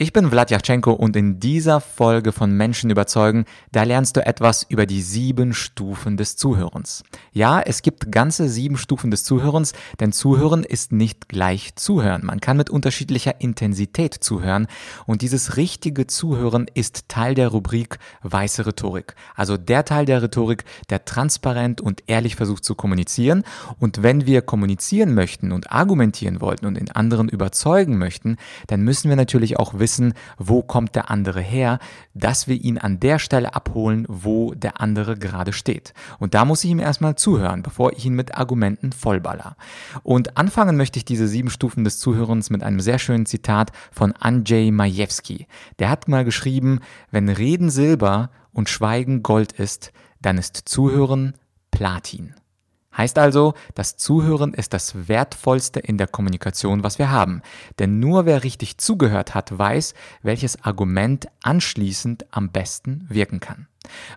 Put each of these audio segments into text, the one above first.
Ich bin Vlad Yachchenko und in dieser Folge von Menschen überzeugen, da lernst du etwas über die sieben Stufen des Zuhörens. Ja, es gibt ganze sieben Stufen des Zuhörens, denn Zuhören ist nicht gleich Zuhören. Man kann mit unterschiedlicher Intensität zuhören und dieses richtige Zuhören ist Teil der Rubrik weiße Rhetorik. Also der Teil der Rhetorik, der transparent und ehrlich versucht zu kommunizieren. Und wenn wir kommunizieren möchten und argumentieren wollten und in anderen überzeugen möchten, dann müssen wir natürlich auch wissen, wissen, wo kommt der andere her, dass wir ihn an der Stelle abholen, wo der andere gerade steht. Und da muss ich ihm erstmal zuhören, bevor ich ihn mit Argumenten vollballer. Und anfangen möchte ich diese sieben Stufen des Zuhörens mit einem sehr schönen Zitat von Andrzej Majewski. Der hat mal geschrieben, wenn Reden Silber und Schweigen Gold ist, dann ist Zuhören Platin. Heißt also, das Zuhören ist das Wertvollste in der Kommunikation, was wir haben. Denn nur wer richtig zugehört hat, weiß, welches Argument anschließend am besten wirken kann.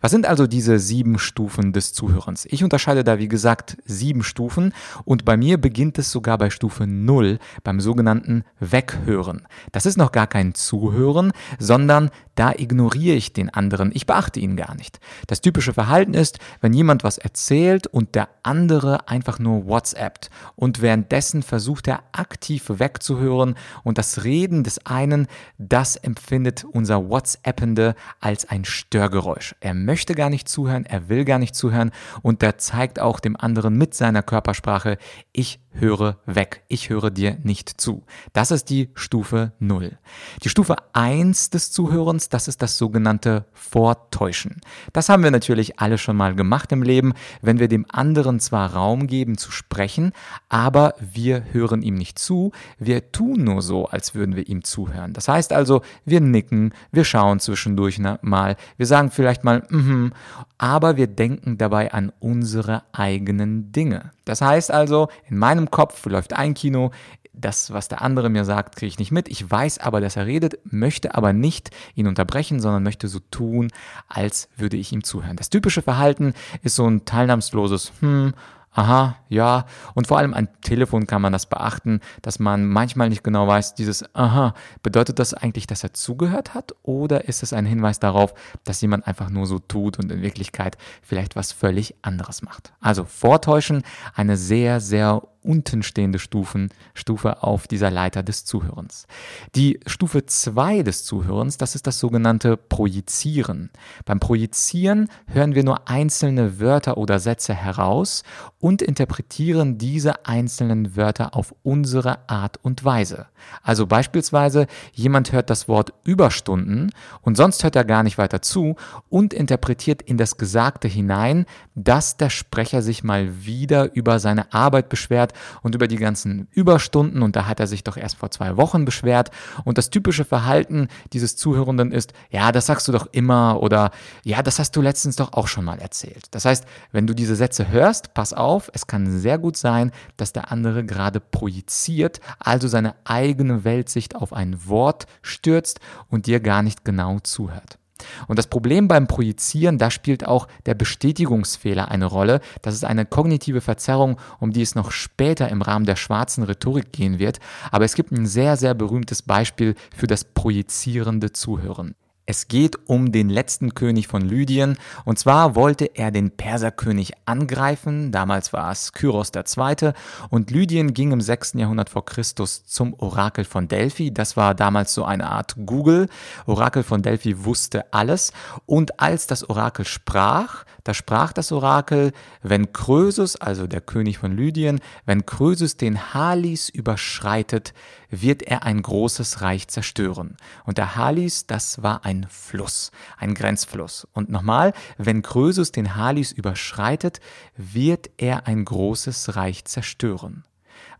Was sind also diese sieben Stufen des Zuhörens? Ich unterscheide da, wie gesagt, sieben Stufen und bei mir beginnt es sogar bei Stufe 0, beim sogenannten Weghören. Das ist noch gar kein Zuhören, sondern da ignoriere ich den anderen, ich beachte ihn gar nicht. Das typische Verhalten ist, wenn jemand was erzählt und der andere einfach nur WhatsAppt und währenddessen versucht er aktiv wegzuhören und das Reden des einen, das empfindet unser WhatsAppende als ein Störgeräusch. Er möchte gar nicht zuhören, er will gar nicht zuhören und der zeigt auch dem anderen mit seiner Körpersprache, ich höre weg, ich höre dir nicht zu. Das ist die Stufe 0. Die Stufe 1 des Zuhörens, das ist das sogenannte Vortäuschen. Das haben wir natürlich alle schon mal gemacht im Leben, wenn wir dem anderen zwar Raum geben zu sprechen, aber wir hören ihm nicht zu, wir tun nur so, als würden wir ihm zuhören. Das heißt also, wir nicken, wir schauen zwischendurch mal, wir sagen vielleicht mal, mhm, aber wir denken dabei an unsere eigenen Dinge. Das heißt also, in meinem Kopf läuft ein Kino, das, was der andere mir sagt, kriege ich nicht mit. Ich weiß aber, dass er redet, möchte aber nicht ihn unterbrechen, sondern möchte so tun, als würde ich ihm zuhören. Das typische Verhalten ist so ein teilnahmsloses Hm, aha, ja. Und vor allem am Telefon kann man das beachten, dass man manchmal nicht genau weiß, dieses aha, bedeutet das eigentlich, dass er zugehört hat oder ist es ein Hinweis darauf, dass jemand einfach nur so tut und in Wirklichkeit vielleicht was völlig anderes macht. Also vortäuschen, eine sehr, sehr untenstehende Stufen, Stufe auf dieser Leiter des Zuhörens. Die Stufe 2 des Zuhörens, das ist das sogenannte Projizieren. Beim Projizieren hören wir nur einzelne Wörter oder Sätze heraus und interpretieren diese einzelnen Wörter auf unsere Art und Weise. Also beispielsweise jemand hört das Wort Überstunden und sonst hört er gar nicht weiter zu und interpretiert in das Gesagte hinein, dass der Sprecher sich mal wieder über seine Arbeit beschwert und über die ganzen Überstunden und da hat er sich doch erst vor zwei Wochen beschwert und das typische Verhalten dieses Zuhörenden ist, ja, das sagst du doch immer oder ja, das hast du letztens doch auch schon mal erzählt. Das heißt, wenn du diese Sätze hörst, pass auf, es kann sehr gut sein, dass der andere gerade projiziert, also seine eigene Weltsicht auf ein Wort stürzt und dir gar nicht genau zuhört. Und das Problem beim Projizieren, da spielt auch der Bestätigungsfehler eine Rolle. Das ist eine kognitive Verzerrung, um die es noch später im Rahmen der schwarzen Rhetorik gehen wird. Aber es gibt ein sehr, sehr berühmtes Beispiel für das projizierende Zuhören. Es geht um den letzten König von Lydien. Und zwar wollte er den Perserkönig angreifen. Damals war es Kyros II. Und Lydien ging im 6. Jahrhundert vor Christus zum Orakel von Delphi. Das war damals so eine Art Google. Orakel von Delphi wusste alles. Und als das Orakel sprach, da sprach das Orakel, wenn Krösus, also der König von Lydien, wenn Krösus den Halis überschreitet, wird er ein großes Reich zerstören. Und der Halis, das war ein Fluss, ein Grenzfluss. Und nochmal, wenn Krösus den Halis überschreitet, wird er ein großes Reich zerstören.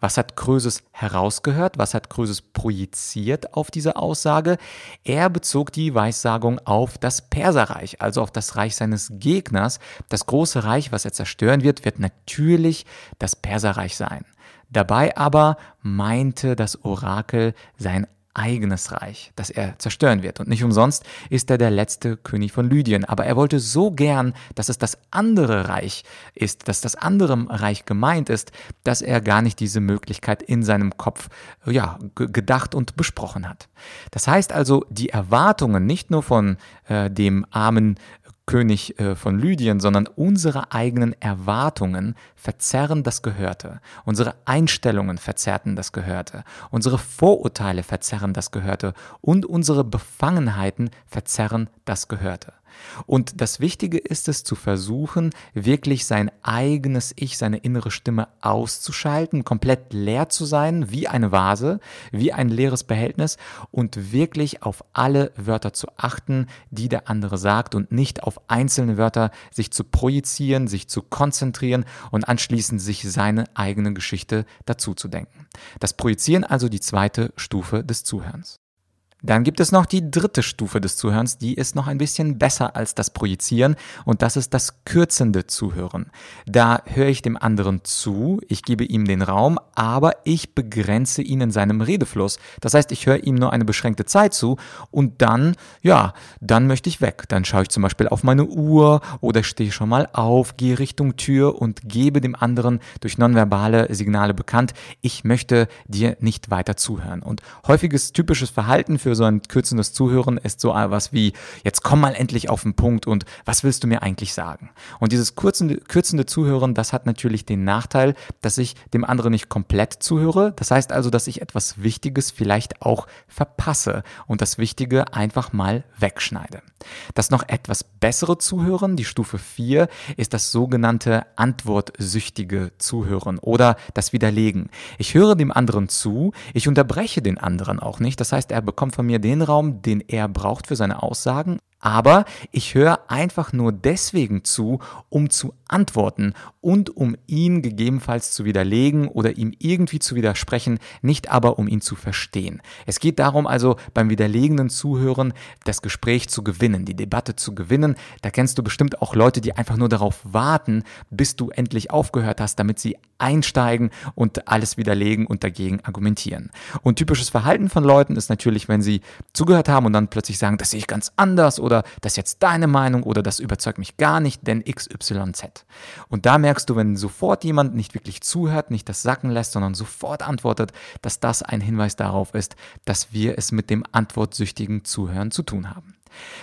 Was hat Krösus herausgehört? Was hat Krösus projiziert auf diese Aussage? Er bezog die Weissagung auf das Perserreich, also auf das Reich seines Gegners. Das große Reich, was er zerstören wird, wird natürlich das Perserreich sein. Dabei aber meinte das Orakel sein eigenes Reich, das er zerstören wird. Und nicht umsonst ist er der letzte König von Lydien. Aber er wollte so gern, dass es das andere Reich ist, dass das andere Reich gemeint ist, dass er gar nicht diese Möglichkeit in seinem Kopf ja, gedacht und besprochen hat. Das heißt also, die Erwartungen nicht nur von äh, dem armen König äh, von Lydien, sondern unsere eigenen Erwartungen verzerren das Gehörte. Unsere Einstellungen verzerrten das Gehörte. Unsere Vorurteile verzerren das Gehörte. Und unsere Befangenheiten verzerren das Gehörte. Und das Wichtige ist es zu versuchen, wirklich sein eigenes Ich, seine innere Stimme auszuschalten, komplett leer zu sein, wie eine Vase, wie ein leeres Behältnis und wirklich auf alle Wörter zu achten, die der andere sagt und nicht auf einzelne Wörter sich zu projizieren, sich zu konzentrieren und anschließend sich seine eigene Geschichte dazu zu denken. Das Projizieren also die zweite Stufe des Zuhörens. Dann gibt es noch die dritte Stufe des Zuhörens, die ist noch ein bisschen besser als das Projizieren und das ist das kürzende Zuhören. Da höre ich dem anderen zu, ich gebe ihm den Raum, aber ich begrenze ihn in seinem Redefluss. Das heißt, ich höre ihm nur eine beschränkte Zeit zu und dann, ja, dann möchte ich weg. Dann schaue ich zum Beispiel auf meine Uhr oder stehe schon mal auf, gehe Richtung Tür und gebe dem anderen durch nonverbale Signale bekannt, ich möchte dir nicht weiter zuhören. Und häufiges typisches Verhalten für so ein kürzendes Zuhören ist so was wie, jetzt komm mal endlich auf den Punkt und was willst du mir eigentlich sagen? Und dieses kürzende, kürzende Zuhören, das hat natürlich den Nachteil, dass ich dem anderen nicht komplett zuhöre. Das heißt also, dass ich etwas Wichtiges vielleicht auch verpasse und das Wichtige einfach mal wegschneide. Das noch etwas bessere Zuhören, die Stufe 4, ist das sogenannte antwortsüchtige Zuhören oder das Widerlegen. Ich höre dem anderen zu, ich unterbreche den anderen auch nicht. Das heißt, er bekommt von mir den Raum, den er braucht für seine Aussagen aber ich höre einfach nur deswegen zu, um zu antworten und um ihn gegebenenfalls zu widerlegen oder ihm irgendwie zu widersprechen, nicht aber um ihn zu verstehen. Es geht darum also beim widerlegenden Zuhören das Gespräch zu gewinnen, die Debatte zu gewinnen. Da kennst du bestimmt auch Leute, die einfach nur darauf warten, bis du endlich aufgehört hast, damit sie einsteigen und alles widerlegen und dagegen argumentieren. Und typisches Verhalten von Leuten ist natürlich, wenn sie zugehört haben und dann plötzlich sagen, das sehe ich ganz anders oder das ist jetzt deine Meinung oder das überzeugt mich gar nicht, denn XYZ. Und da merkst du, wenn sofort jemand nicht wirklich zuhört, nicht das sacken lässt, sondern sofort antwortet, dass das ein Hinweis darauf ist, dass wir es mit dem antwortsüchtigen Zuhören zu tun haben.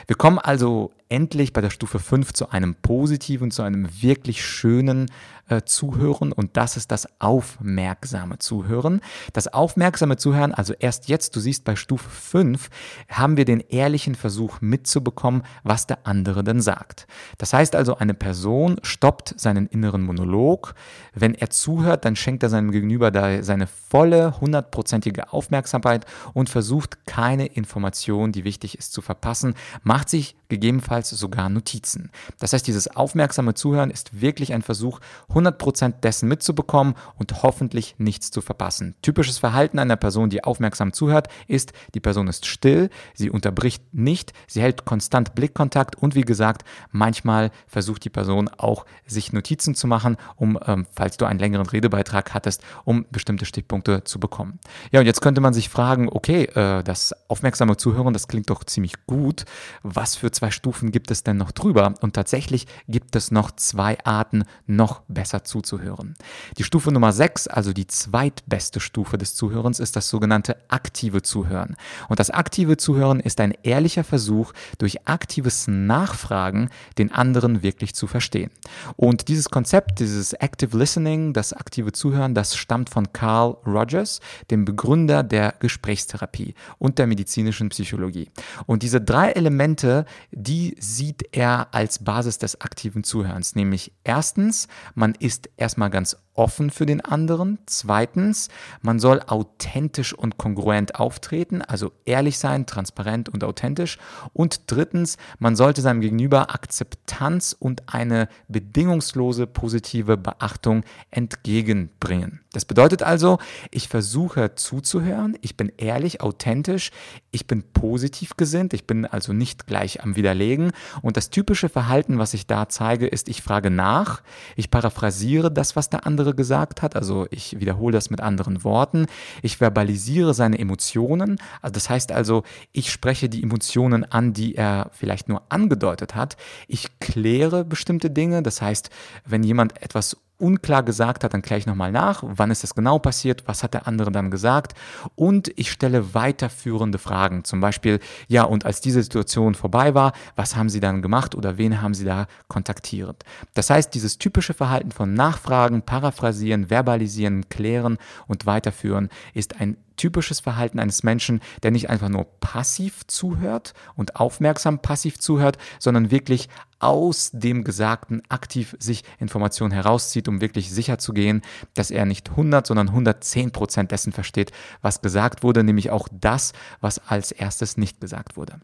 Wir kommen also endlich bei der Stufe 5 zu einem positiven, zu einem wirklich schönen äh, Zuhören und das ist das aufmerksame Zuhören. Das aufmerksame Zuhören, also erst jetzt, du siehst bei Stufe 5, haben wir den ehrlichen Versuch mitzubekommen, was der andere denn sagt. Das heißt also, eine Person stoppt seinen inneren Monolog. Wenn er zuhört, dann schenkt er seinem Gegenüber da seine volle, hundertprozentige Aufmerksamkeit und versucht keine Information, die wichtig ist, zu verpassen, macht sich gegebenenfalls sogar Notizen. Das heißt, dieses aufmerksame Zuhören ist wirklich ein Versuch, 100% dessen mitzubekommen und hoffentlich nichts zu verpassen. Typisches Verhalten einer Person, die aufmerksam zuhört, ist, die Person ist still, sie unterbricht nicht, sie hält konstant Blickkontakt und wie gesagt, manchmal versucht die Person auch, sich Notizen zu machen, um, ähm, falls du einen längeren Redebeitrag hattest, um bestimmte Stichpunkte zu bekommen. Ja, und jetzt könnte man sich fragen, okay, äh, das aufmerksame Zuhören, das klingt doch ziemlich gut. Was für zwei Stufen gibt es denn noch drüber? Und tatsächlich gibt es noch zwei Arten, noch besser zuzuhören. Die Stufe Nummer 6, also die zweitbeste Stufe des Zuhörens, ist das sogenannte aktive Zuhören. Und das aktive Zuhören ist ein ehrlicher Versuch, durch aktives Nachfragen den anderen wirklich zu verstehen. Und dieses Konzept, dieses Active Listening, das aktive Zuhören, das stammt von Carl Rogers, dem Begründer der Gesprächstherapie und der medizinischen Psychologie. Und diese drei Elemente, die sieht er als Basis des aktiven Zuhörens, nämlich erstens, man ist erstmal ganz offen für den anderen. Zweitens, man soll authentisch und kongruent auftreten, also ehrlich sein, transparent und authentisch. Und drittens, man sollte seinem Gegenüber Akzeptanz und eine bedingungslose positive Beachtung entgegenbringen. Das bedeutet also, ich versuche zuzuhören, ich bin ehrlich, authentisch, ich bin positiv gesinnt, ich bin also nicht gleich am Widerlegen. Und das typische Verhalten, was ich da zeige, ist, ich frage nach, ich paraphrasiere das, was der andere andere gesagt hat. Also ich wiederhole das mit anderen Worten. Ich verbalisiere seine Emotionen. Also das heißt also, ich spreche die Emotionen an, die er vielleicht nur angedeutet hat. Ich kläre bestimmte Dinge. Das heißt, wenn jemand etwas unklar gesagt hat, dann kläre ich nochmal nach, wann ist das genau passiert, was hat der andere dann gesagt? Und ich stelle weiterführende Fragen, zum Beispiel, ja, und als diese Situation vorbei war, was haben Sie dann gemacht oder wen haben Sie da kontaktiert? Das heißt, dieses typische Verhalten von Nachfragen, Paraphrasieren, Verbalisieren, Klären und Weiterführen ist ein typisches Verhalten eines Menschen, der nicht einfach nur passiv zuhört und aufmerksam passiv zuhört, sondern wirklich aus dem Gesagten aktiv sich Informationen herauszieht, um wirklich sicher zu gehen, dass er nicht 100, sondern 110 Prozent dessen versteht, was gesagt wurde, nämlich auch das, was als erstes nicht gesagt wurde.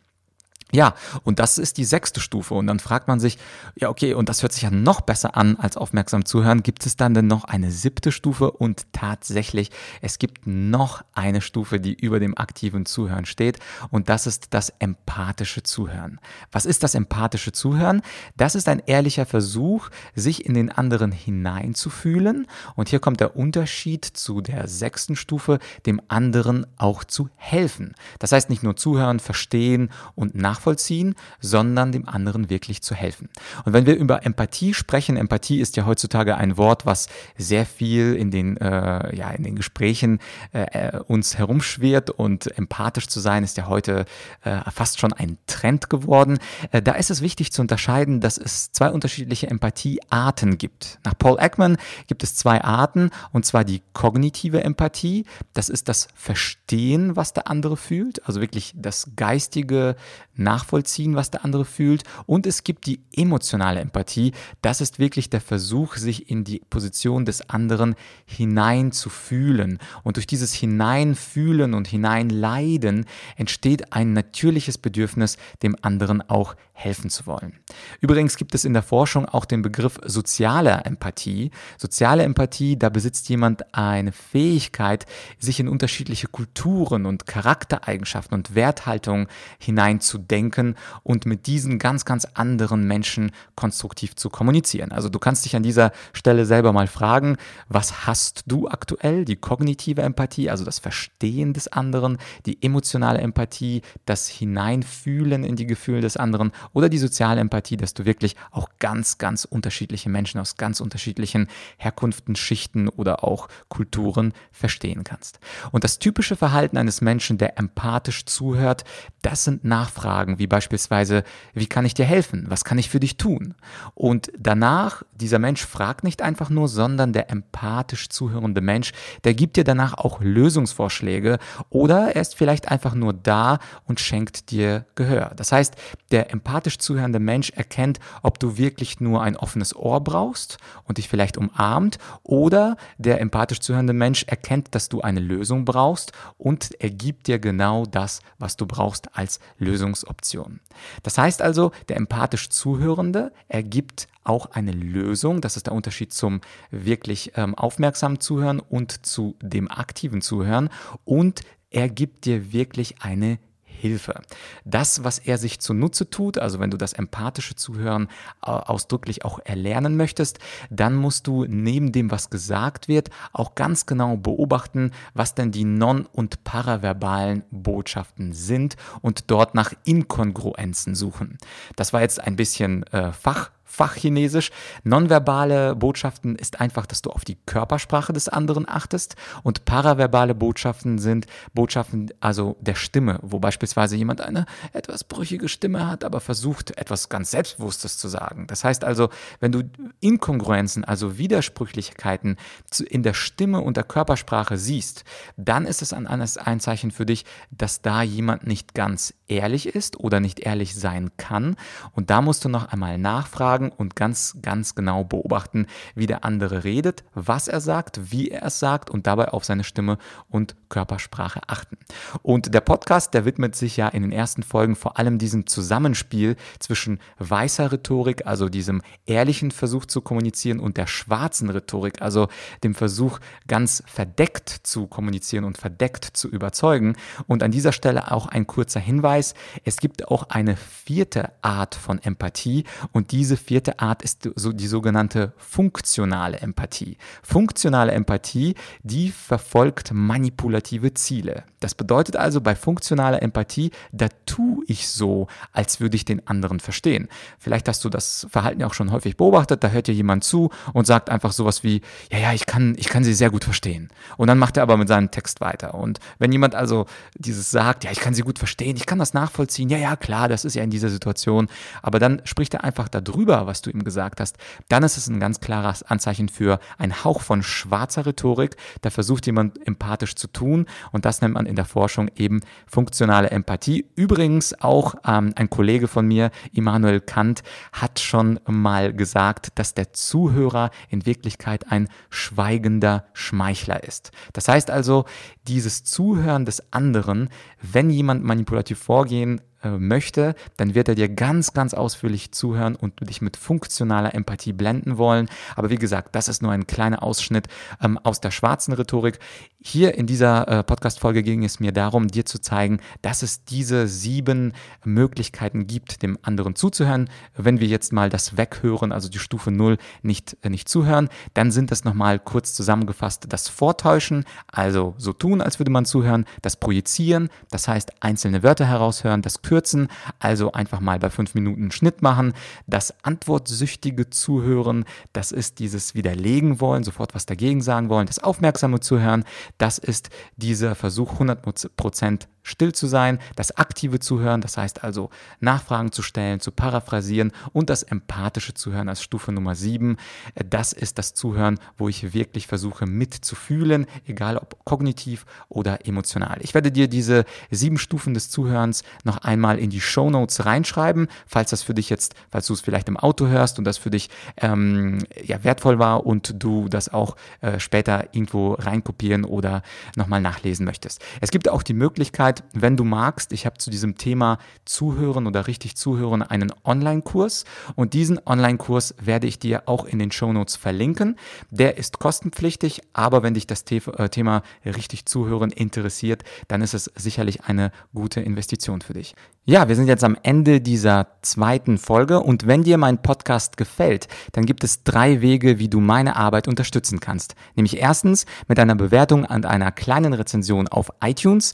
Ja, und das ist die sechste Stufe. Und dann fragt man sich, ja, okay, und das hört sich ja noch besser an als aufmerksam zuhören. Gibt es dann denn noch eine siebte Stufe? Und tatsächlich, es gibt noch eine Stufe, die über dem aktiven Zuhören steht. Und das ist das empathische Zuhören. Was ist das empathische Zuhören? Das ist ein ehrlicher Versuch, sich in den anderen hineinzufühlen. Und hier kommt der Unterschied zu der sechsten Stufe, dem anderen auch zu helfen. Das heißt nicht nur zuhören, verstehen und nachvollziehen, nachvollziehen, sondern dem anderen wirklich zu helfen. Und wenn wir über Empathie sprechen, Empathie ist ja heutzutage ein Wort, was sehr viel in den, äh, ja, in den Gesprächen äh, äh, uns herumschwirrt und empathisch zu sein ist ja heute äh, fast schon ein Trend geworden. Äh, da ist es wichtig zu unterscheiden, dass es zwei unterschiedliche Empathiearten gibt. Nach Paul Ekman gibt es zwei Arten, und zwar die kognitive Empathie. Das ist das Verstehen, was der andere fühlt, also wirklich das geistige nachvollziehen, was der andere fühlt. Und es gibt die emotionale Empathie. Das ist wirklich der Versuch, sich in die Position des anderen hineinzufühlen. Und durch dieses Hineinfühlen und Hineinleiden entsteht ein natürliches Bedürfnis, dem anderen auch helfen zu wollen. Übrigens gibt es in der Forschung auch den Begriff soziale Empathie. Soziale Empathie, da besitzt jemand eine Fähigkeit, sich in unterschiedliche Kulturen und Charaktereigenschaften und Werthaltungen hineinzudenken und mit diesen ganz, ganz anderen Menschen konstruktiv zu kommunizieren. Also du kannst dich an dieser Stelle selber mal fragen, was hast du aktuell? Die kognitive Empathie, also das Verstehen des anderen, die emotionale Empathie, das Hineinfühlen in die Gefühle des anderen oder die soziale Empathie, dass du wirklich auch ganz, ganz unterschiedliche Menschen aus ganz unterschiedlichen Herkunften, Schichten oder auch Kulturen verstehen kannst. Und das typische Verhalten eines Menschen, der empathisch zuhört, das sind Nachfragen wie beispielsweise, wie kann ich dir helfen? Was kann ich für dich tun? Und danach, dieser Mensch fragt nicht einfach nur, sondern der empathisch zuhörende Mensch, der gibt dir danach auch Lösungsvorschläge oder er ist vielleicht einfach nur da und schenkt dir Gehör. Das heißt, der empathisch zuhörende Mensch erkennt, ob du wirklich nur ein offenes Ohr brauchst und dich vielleicht umarmt oder der empathisch zuhörende Mensch erkennt, dass du eine Lösung brauchst und er gibt dir genau das, was du brauchst als Lösungsoption. Das heißt also, der empathisch Zuhörende ergibt auch eine Lösung. Das ist der Unterschied zum wirklich ähm, aufmerksamen Zuhören und zu dem aktiven Zuhören. Und er gibt dir wirklich eine Hilfe. Das, was er sich zunutze tut, also wenn du das empathische Zuhören äh, ausdrücklich auch erlernen möchtest, dann musst du neben dem, was gesagt wird, auch ganz genau beobachten, was denn die non- und paraverbalen Botschaften sind und dort nach Inkongruenzen suchen. Das war jetzt ein bisschen äh, Fach. Fachchinesisch. Nonverbale Botschaften ist einfach, dass du auf die Körpersprache des anderen achtest und paraverbale Botschaften sind Botschaften also der Stimme, wo beispielsweise jemand eine etwas brüchige Stimme hat, aber versucht etwas ganz Selbstbewusstes zu sagen. Das heißt also, wenn du Inkongruenzen, also Widersprüchlichkeiten in der Stimme und der Körpersprache siehst, dann ist es ein Zeichen für dich, dass da jemand nicht ganz ehrlich ist oder nicht ehrlich sein kann. Und da musst du noch einmal nachfragen, fragen und ganz, ganz genau beobachten, wie der andere redet, was er sagt, wie er es sagt und dabei auf seine Stimme und Körpersprache achten. Und der Podcast, der widmet sich ja in den ersten Folgen vor allem diesem Zusammenspiel zwischen weißer Rhetorik, also diesem ehrlichen Versuch zu kommunizieren, und der schwarzen Rhetorik, also dem Versuch, ganz verdeckt zu kommunizieren und verdeckt zu überzeugen. Und an dieser Stelle auch ein kurzer Hinweis. Es gibt auch eine vierte Art von Empathie und diese vierte Art ist die sogenannte funktionale Empathie. Funktionale Empathie, die verfolgt manipulative Ziele. Das bedeutet also bei funktionaler Empathie, da tue ich so, als würde ich den anderen verstehen. Vielleicht hast du das Verhalten ja auch schon häufig beobachtet, da hört dir jemand zu und sagt einfach sowas wie, ja, ja, ich kann, ich kann sie sehr gut verstehen. Und dann macht er aber mit seinem Text weiter. Und wenn jemand also dieses sagt, ja, ich kann sie gut verstehen, ich kann das nachvollziehen, ja, ja, klar, das ist ja in dieser Situation, aber dann spricht er einfach darüber, was du ihm gesagt hast, dann ist es ein ganz klares Anzeichen für einen Hauch von schwarzer Rhetorik. Da versucht jemand empathisch zu tun und das nennt man in der Forschung eben funktionale Empathie. Übrigens auch ähm, ein Kollege von mir, Immanuel Kant, hat schon mal gesagt, dass der Zuhörer in Wirklichkeit ein schweigender Schmeichler ist. Das heißt also, dieses Zuhören des anderen, wenn jemand manipulativ vorgehen möchte, dann wird er dir ganz, ganz ausführlich zuhören und dich mit funktionaler Empathie blenden wollen. Aber wie gesagt, das ist nur ein kleiner Ausschnitt ähm, aus der schwarzen Rhetorik. Hier in dieser äh, Podcast-Folge ging es mir darum, dir zu zeigen, dass es diese sieben Möglichkeiten gibt, dem anderen zuzuhören. Wenn wir jetzt mal das Weghören, also die Stufe 0, nicht, äh, nicht zuhören, dann sind das nochmal kurz zusammengefasst das Vortäuschen, also so tun, als würde man zuhören, das Projizieren, das heißt einzelne Wörter heraushören, das kürzen, also einfach mal bei fünf Minuten Schnitt machen. Das antwortsüchtige Zuhören, das ist dieses Widerlegen wollen, sofort was dagegen sagen wollen. Das aufmerksame Zuhören, das ist dieser Versuch, 100 Prozent still zu sein, das aktive Zuhören, das heißt also Nachfragen zu stellen, zu paraphrasieren und das empathische Zuhören als Stufe Nummer 7. Das ist das Zuhören, wo ich wirklich versuche mitzufühlen, egal ob kognitiv oder emotional. Ich werde dir diese sieben Stufen des Zuhörens noch einmal in die Show Notes reinschreiben, falls das für dich jetzt, falls du es vielleicht im Auto hörst und das für dich ähm, ja, wertvoll war und du das auch äh, später irgendwo reinkopieren oder nochmal nachlesen möchtest. Es gibt auch die Möglichkeit, Möglichkeit, wenn du magst, ich habe zu diesem Thema Zuhören oder richtig Zuhören einen Online-Kurs und diesen Online-Kurs werde ich dir auch in den Shownotes verlinken. Der ist kostenpflichtig, aber wenn dich das äh, Thema richtig Zuhören interessiert, dann ist es sicherlich eine gute Investition für dich. Ja, wir sind jetzt am Ende dieser zweiten Folge und wenn dir mein Podcast gefällt, dann gibt es drei Wege, wie du meine Arbeit unterstützen kannst. Nämlich erstens mit einer Bewertung und einer kleinen Rezension auf iTunes,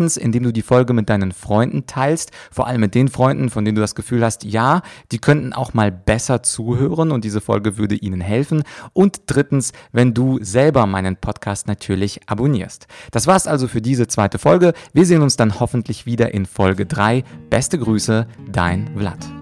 zweitens indem du die Folge mit deinen Freunden teilst, vor allem mit den Freunden, von denen du das Gefühl hast, ja, die könnten auch mal besser zuhören und diese Folge würde ihnen helfen und drittens, wenn du selber meinen Podcast natürlich abonnierst. Das war's also für diese zweite Folge. Wir sehen uns dann hoffentlich wieder in Folge 3 Beste Grüße, dein Vlad.